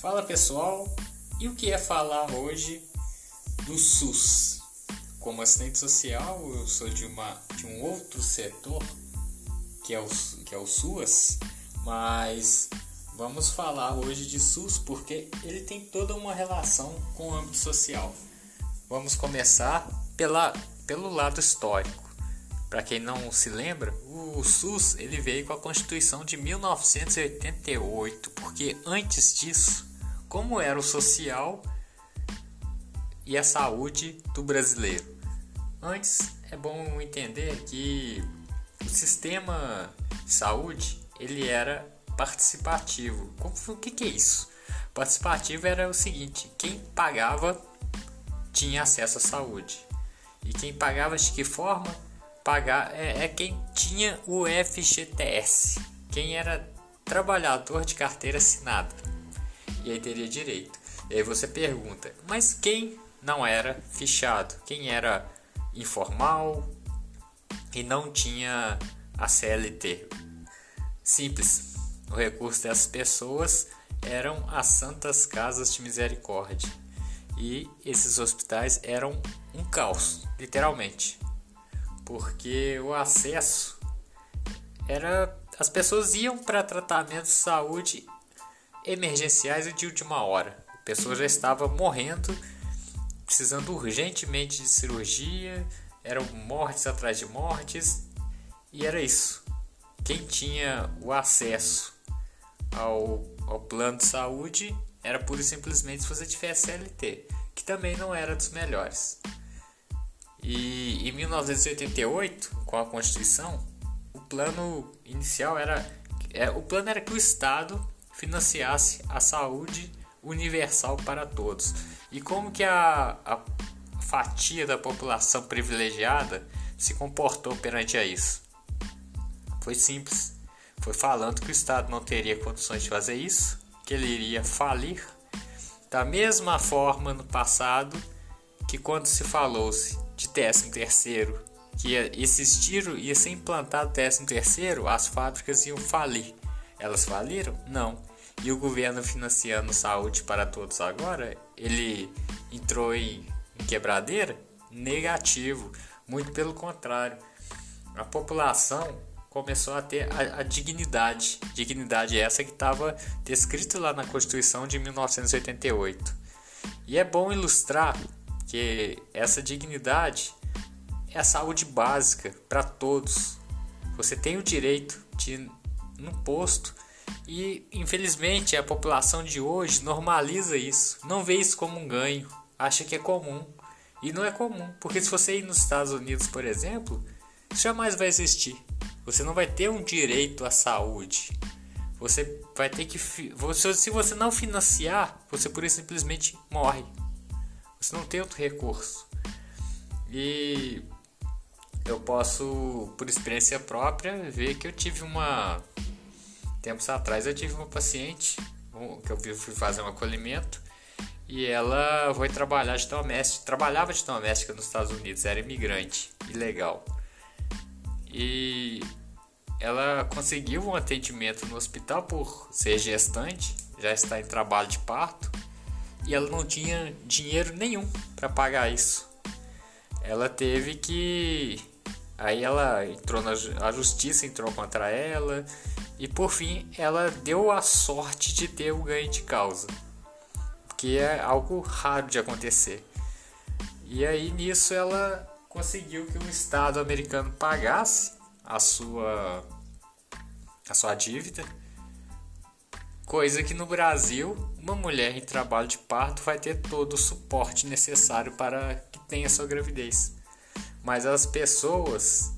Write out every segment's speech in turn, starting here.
Fala pessoal, e o que é falar hoje do SUS? Como assistente social, eu sou de, uma, de um outro setor que é, o, que é o SUAS, mas vamos falar hoje de SUS porque ele tem toda uma relação com o âmbito social. Vamos começar pela, pelo lado histórico. Para quem não se lembra, o SUS ele veio com a Constituição de 1988, porque antes disso como era o social e a saúde do brasileiro. Antes é bom entender que o sistema de saúde ele era participativo. O que, que é isso? Participativo era o seguinte: quem pagava tinha acesso à saúde. E quem pagava de que forma? Pagar é, é quem tinha o FGTS, quem era trabalhador de carteira assinada e aí teria direito. E aí você pergunta, mas quem não era fichado? Quem era informal e não tinha a CLT? Simples. O recurso dessas pessoas eram as Santas Casas de Misericórdia. E esses hospitais eram um caos, literalmente. Porque o acesso era as pessoas iam para tratamento de saúde emergenciais e de última hora. A pessoa já estava morrendo, precisando urgentemente de cirurgia, eram mortes atrás de mortes, e era isso. Quem tinha o acesso ao, ao plano de saúde era pura e simplesmente se você tivesse CLT, que também não era dos melhores. E em 1988, com a Constituição, o plano inicial era, é, o plano era que o Estado financiasse a saúde universal para todos. E como que a, a fatia da população privilegiada se comportou perante a isso? Foi simples. Foi falando que o Estado não teria condições de fazer isso, que ele iria falir. Da mesma forma no passado que quando se falou-se de 13 terceiro, que existir, ia ser implantado 13 terceiro, as fábricas iam falir. Elas faliram? Não e o governo financiando saúde para todos agora, ele entrou em, em quebradeira? Negativo, muito pelo contrário. A população começou a ter a, a dignidade, dignidade essa que estava descrita lá na Constituição de 1988. E é bom ilustrar que essa dignidade é a saúde básica para todos. Você tem o direito de, no posto, e infelizmente a população de hoje normaliza isso, não vê isso como um ganho, acha que é comum. E não é comum, porque se você ir nos Estados Unidos, por exemplo, jamais vai existir. Você não vai ter um direito à saúde. Você vai ter que. Você, se você não financiar, você isso simplesmente morre. Você não tem outro recurso. E eu posso, por experiência própria, ver que eu tive uma tempos atrás eu tive uma paciente que eu fui fazer um acolhimento e ela foi trabalhar de doméstica, trabalhava de doméstica nos Estados Unidos, era imigrante, ilegal. E ela conseguiu um atendimento no hospital por ser gestante, já está em trabalho de parto, e ela não tinha dinheiro nenhum para pagar isso. Ela teve que aí ela entrou na a justiça entrou contra ela e por fim, ela deu a sorte de ter o ganho de causa, que é algo raro de acontecer. E aí nisso ela conseguiu que o Estado americano pagasse a sua a sua dívida, coisa que no Brasil uma mulher em trabalho de parto vai ter todo o suporte necessário para que tenha sua gravidez. Mas as pessoas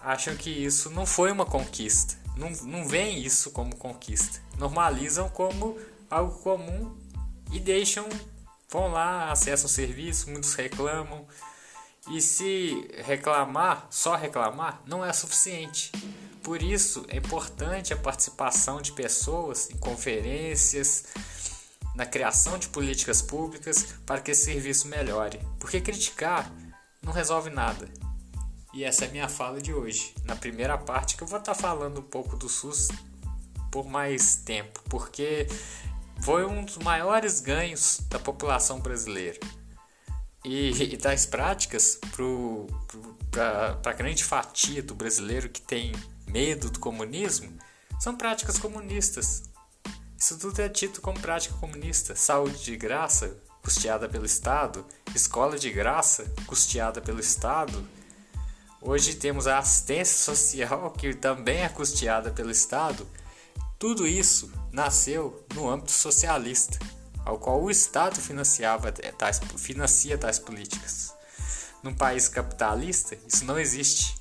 acham que isso não foi uma conquista não, não veem isso como conquista. Normalizam como algo comum e deixam, vão lá, acessam o serviço, muitos reclamam. E se reclamar, só reclamar, não é suficiente. Por isso é importante a participação de pessoas em conferências, na criação de políticas públicas para que esse serviço melhore. Porque criticar não resolve nada. E essa é minha fala de hoje. Na primeira parte que eu vou estar falando um pouco do SUS por mais tempo, porque foi um dos maiores ganhos da população brasileira. E, e das práticas para a grande fatia do brasileiro que tem medo do comunismo são práticas comunistas. Isso tudo é dito como prática comunista. Saúde de graça, custeada pelo Estado, escola de graça, custeada pelo Estado. Hoje temos a assistência social, que também é custeada pelo Estado. Tudo isso nasceu no âmbito socialista, ao qual o Estado financiava tais, financia tais políticas. Num país capitalista, isso não existe.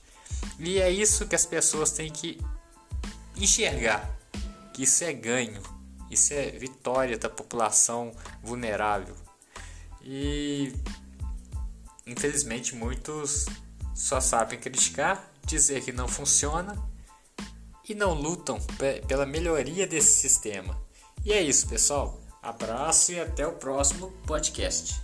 E é isso que as pessoas têm que enxergar, que isso é ganho, isso é vitória da população vulnerável. E infelizmente muitos só sabem criticar, dizer que não funciona e não lutam pela melhoria desse sistema. E é isso, pessoal. Abraço e até o próximo podcast.